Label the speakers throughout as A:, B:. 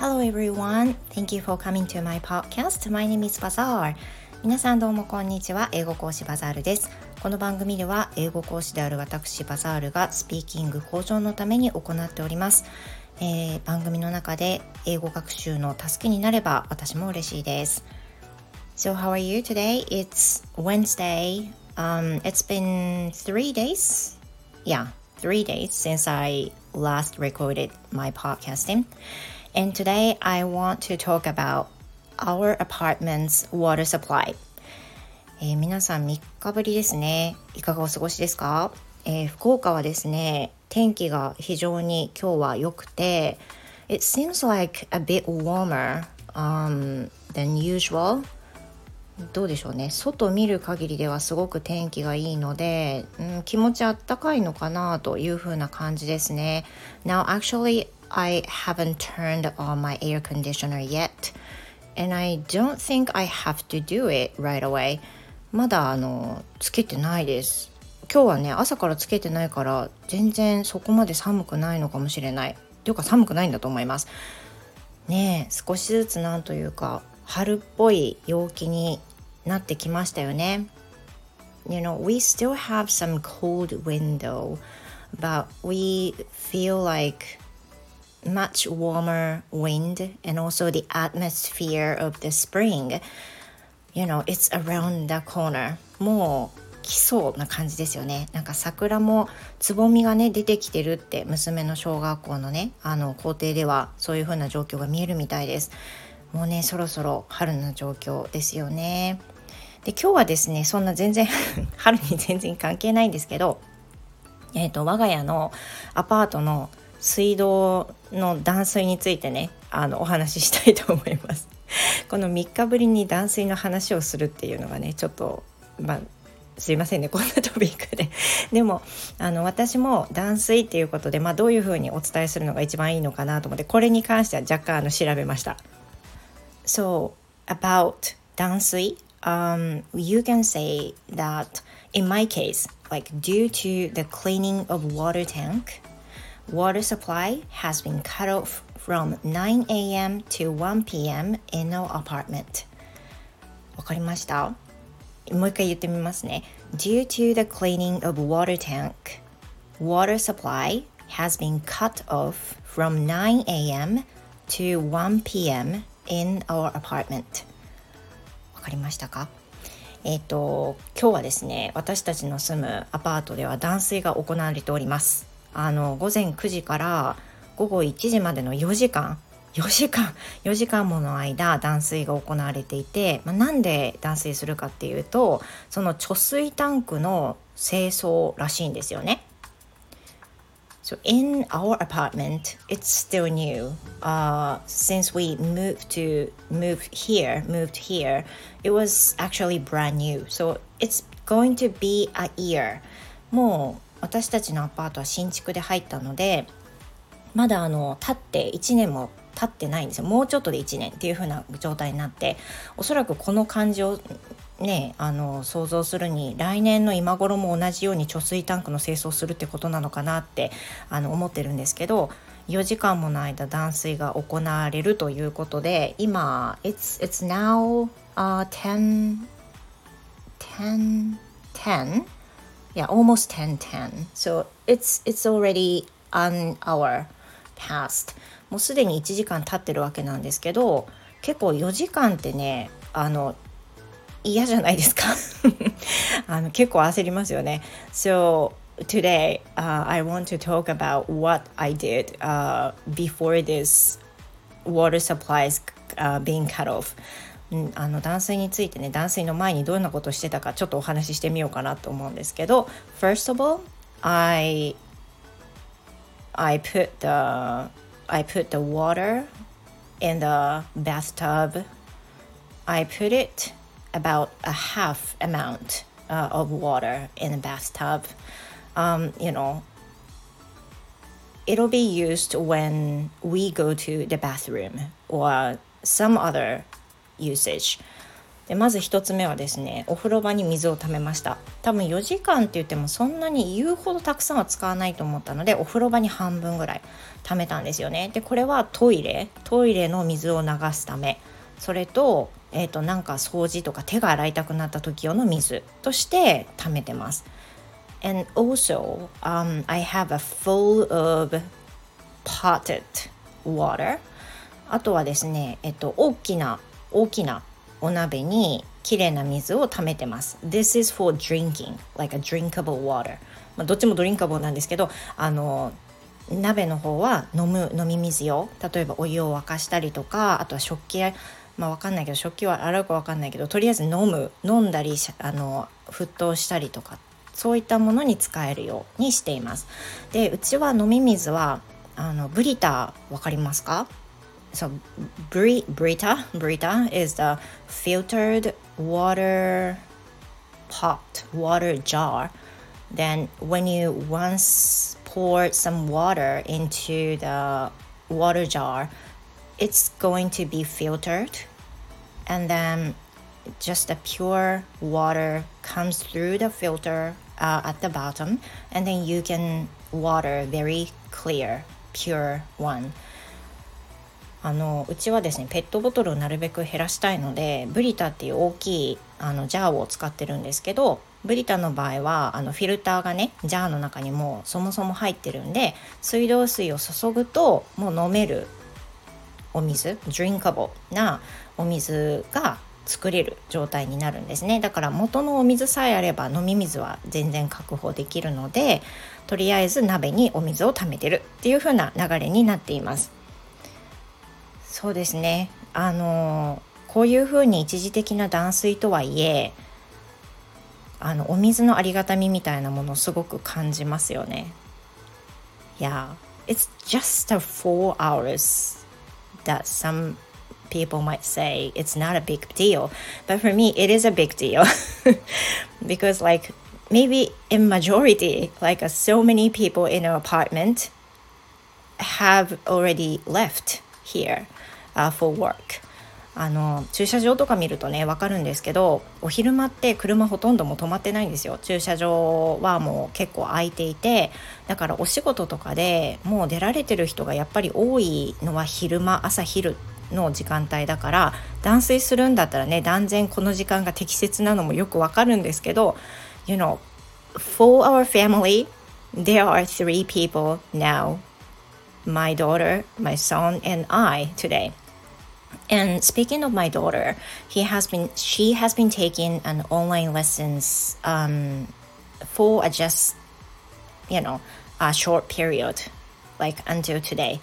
A: Hello everyone. Thank you for coming to my podcast. My name is Bazaar. 皆さんどうもこんにちは。英語講師バザールです。この番組では英語講師である私バザールがスピーキング向上のために行っております。えー、番組の中で英語学習の助けになれば私も嬉しいです。So how are you today? It's Wednesday. Um, it's been three days. Yeah, three days since I last recorded my podcasting. And today I want to talk about our apartment's water supply. えー、皆さん3日ぶりですね。いかがお過ごしですか、えー、福岡はですね、天気が非常に今日は良くて、It seems like a bit warmer、um, than usual. どうでしょうね外見る限りではすごく天気がいいので、うん、気持ちあったかいのかなという風な感じですね Now actually I haven't turned on my air conditioner yet and I don't think I have to do it right away まだあのつけてないです今日はね朝からつけてないから全然そこまで寒くないのかもしれないというか寒くないんだと思いますねえ少しずつなんというか春っぽい陽気になってきましたよね。You know, we still have some cold window, but we feel like much warmer wind and also the atmosphere of the spring. You know, it's around the corner. もう来そうな感じですよね。なんか桜もつぼみがね出てきてるって娘の小学校のねあの校庭ではそういう風な状況が見えるみたいです。もうねそろそろ春の状況ですよね。で今日はですねそんな全然 春に全然関係ないんですけど、えーと、我が家のアパートの水道の断水についてねあのお話ししたいと思います。この3日ぶりに断水の話をするっていうのがねちょっとまあすいませんねこんなトピックで でもあの私も断水っていうことで、まあ、どういうふうにお伝えするのが一番いいのかなと思ってこれに関しては若干あの調べました。So about 断水 um, you can say that in my case, like due to the cleaning of water tank, water supply has been cut off from 9 a.m. to 1 p.m. in our apartment. わかりましたもう一回言ってみますね。Due to the cleaning of water tank, water supply has been cut off from 9 a.m. to 1 p.m. in our apartment. わかりましたかえっ、ー、と今日はですね私たちの住むアパートでは断水が行われておりますあの午前9時から午後1時までの4時間4時間4時間もの間断水が行われていて、まあ、なんで断水するかっていうとその貯水タンクの清掃らしいんですよね。So in our apartment, it's still new. Uh, since we moved to move here, moved here, it was actually brand new. So it's going to be a year. もう私たちのアパートは新築で入ったので、まだあの経って1年も経ってないんですよ。もうちょっとで1年っていう風な状態になって、おそらくこの感じをねあの想像するに来年の今頃も同じように貯水タンクの清掃するってことなのかなってあの思ってるんですけど4時間もの間断水が行われるということで今 it's, it's now、uh, 10 10 10 yeah almost 10 10 so it's it's already an hour past もうすでに1時間経ってるわけなんですけど結構4時間ってねあの嫌じゃないですかあの結構焦りますよね。So today、uh, I want to talk about what I did、uh, before this water supplies、uh, being cut off. あの断水についてね断水の前にどんなことをしてたかちょっとお話ししてみようかなと思うんですけど First of all I I put the I put the water in the bathtub I put it about a half amount uh, of water in a bathtub. Um, you know, it'll be used when we go to the bathroom or some other usage. でまず1つ目はですねお風呂場に水をためました多分4時間って言ってもそんなに言うほどたくさんは使わないと思ったのでお風呂場に半分ぐらいためたんですよねでこれはトイレトイレの水を流すためそれと,、えーと、なんか掃除とか手が洗いたくなった時用の水として貯めてます。And also, um, I have a full of potted water. あとはですね、えっと、大きな大きなお鍋にきれいな水を貯めてます。This is for drinking, like a drinkable water. まあ、どっちもドリンカボーなんですけど、あの鍋の方は飲む飲み水用例えばお湯を沸かしたりとかあとは食器まあ分かんないけど食器は洗うか分かんないけどとりあえず飲む飲んだりあの沸騰したりとかそういったものに使えるようにしています。でうちは飲み水はあのブリター分かりますか？So bri Brita Brita is the filtered water pot water jar. Then when you once pour some water into the water jar, it's going to be filtered. And then just the pure water comes through the filter uh, at the bottom. And then you can water very clear pure one あのうちはですねペットボトルをなるべく減らしたいのでブリタっていう大きいあのジャーを使ってるんですけどブリタの場合はあのフィルターがねジャーの中にもそもそも入ってるんで水道水を注ぐともう飲めるお水 drinkable なお水が作れる状態になるんですね。だから元のお水さえあれば飲み水は全然確保できるのでとりあえず鍋にお水を貯めてるっていう風な流れになっています。そうですねあのこういう風に一時的な断水とはいえあのお水のありがたみみたいなものをすごく感じますよね。Yeah, it's just a four hours that some people might say it's not a big deal but for me it is a big deal because like maybe in majority like so many people in an apartment have already left here uh, for work あの駐車場とか見るとね分かるんですけどお昼間って車ほとんども止まってないんですよ。駐車場はもう結構空いていてだからお仕事とかでもう出られてる人がやっぱり多いのは昼間朝昼の時間帯だから断水するんだったらね断然この時間が適切なのもよくわかるんですけど You know for our family there are three people now my daughter my son and I today And speaking of my daughter, he has been she has been taking an online lessons um, for a just you know a short period, like until today.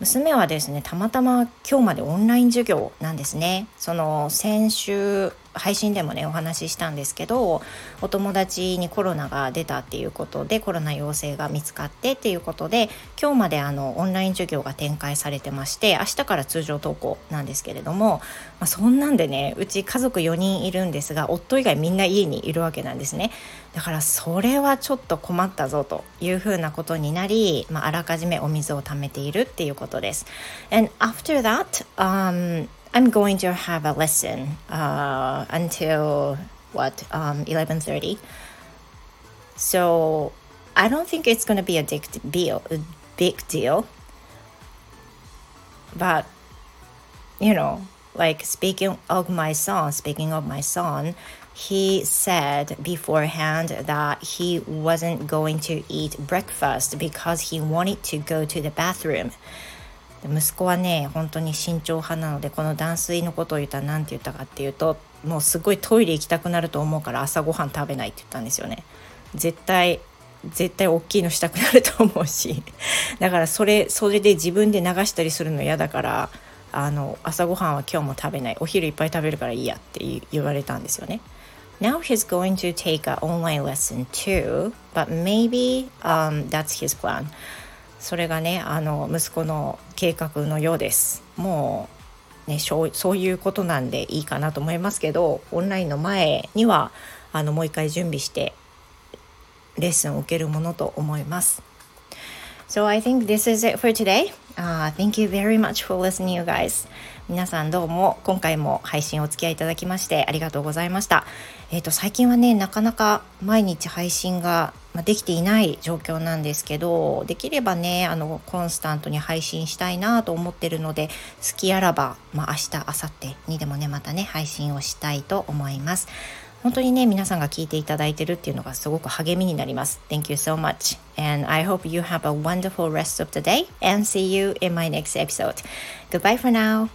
A: 娘はですねたまたま今日までオンライン授業なんですねその先週 配信でもねお話ししたんですけどお友達にコロナが出たっていうことでコロナ陽性が見つかってっていうことで今日まであのオンライン授業が展開されてまして明日から通常登校なんですけれども、まあ、そんなんでねうち家族4人いるんですが夫以外みんな家にいるわけなんですねだからそれはちょっと困ったぞというふうなことになり、まあ、あらかじめお水を貯めているっていうことです。And after that, um, I'm going to have a lesson uh, until what um, 11:30. So I don't think it's going to be a big deal, a big deal. But you know, like speaking of my son, speaking of my son, he said beforehand that he wasn't going to eat breakfast because he wanted to go to the bathroom. 息子はね本当に慎重派なのでこの断水のことを言ったら何て言ったかっていうともうすごいトイレ行きたくなると思うから朝ごはん食べないって言ったんですよね。絶対絶対大きいのしたくなると思うし だからそれそれで自分で流したりするの嫌だからあの朝ごはんは今日も食べない。お昼いっぱい食べるからいいやって言われたんですよね。Now he's going to take an online lesson too, but maybe um, that's his plan. それがねあの息子の計画のようですもうねそういうことなんでいいかなと思いますけどオンラインの前にはあのもう一回準備してレッスンを受けるものと思います So I think this is it for today. Uh, thank you very much for listening, you guys. 皆さんどうも今回も配信お付き合いいただきましてありがとうございました。え、ー、と最近はねなかなか毎日配信ができていない状況なんですけどできればねあのコンスタントに配信したいなと思ってるので好きあらば、まあ、明日明後日にでもねまたね配信をしたいと思います。本当にね、皆さんが聞いていただいてるっていうのがすごく励みになります。Thank you so much. And I hope you have a wonderful rest of the day and see you in my next episode. Goodbye for now.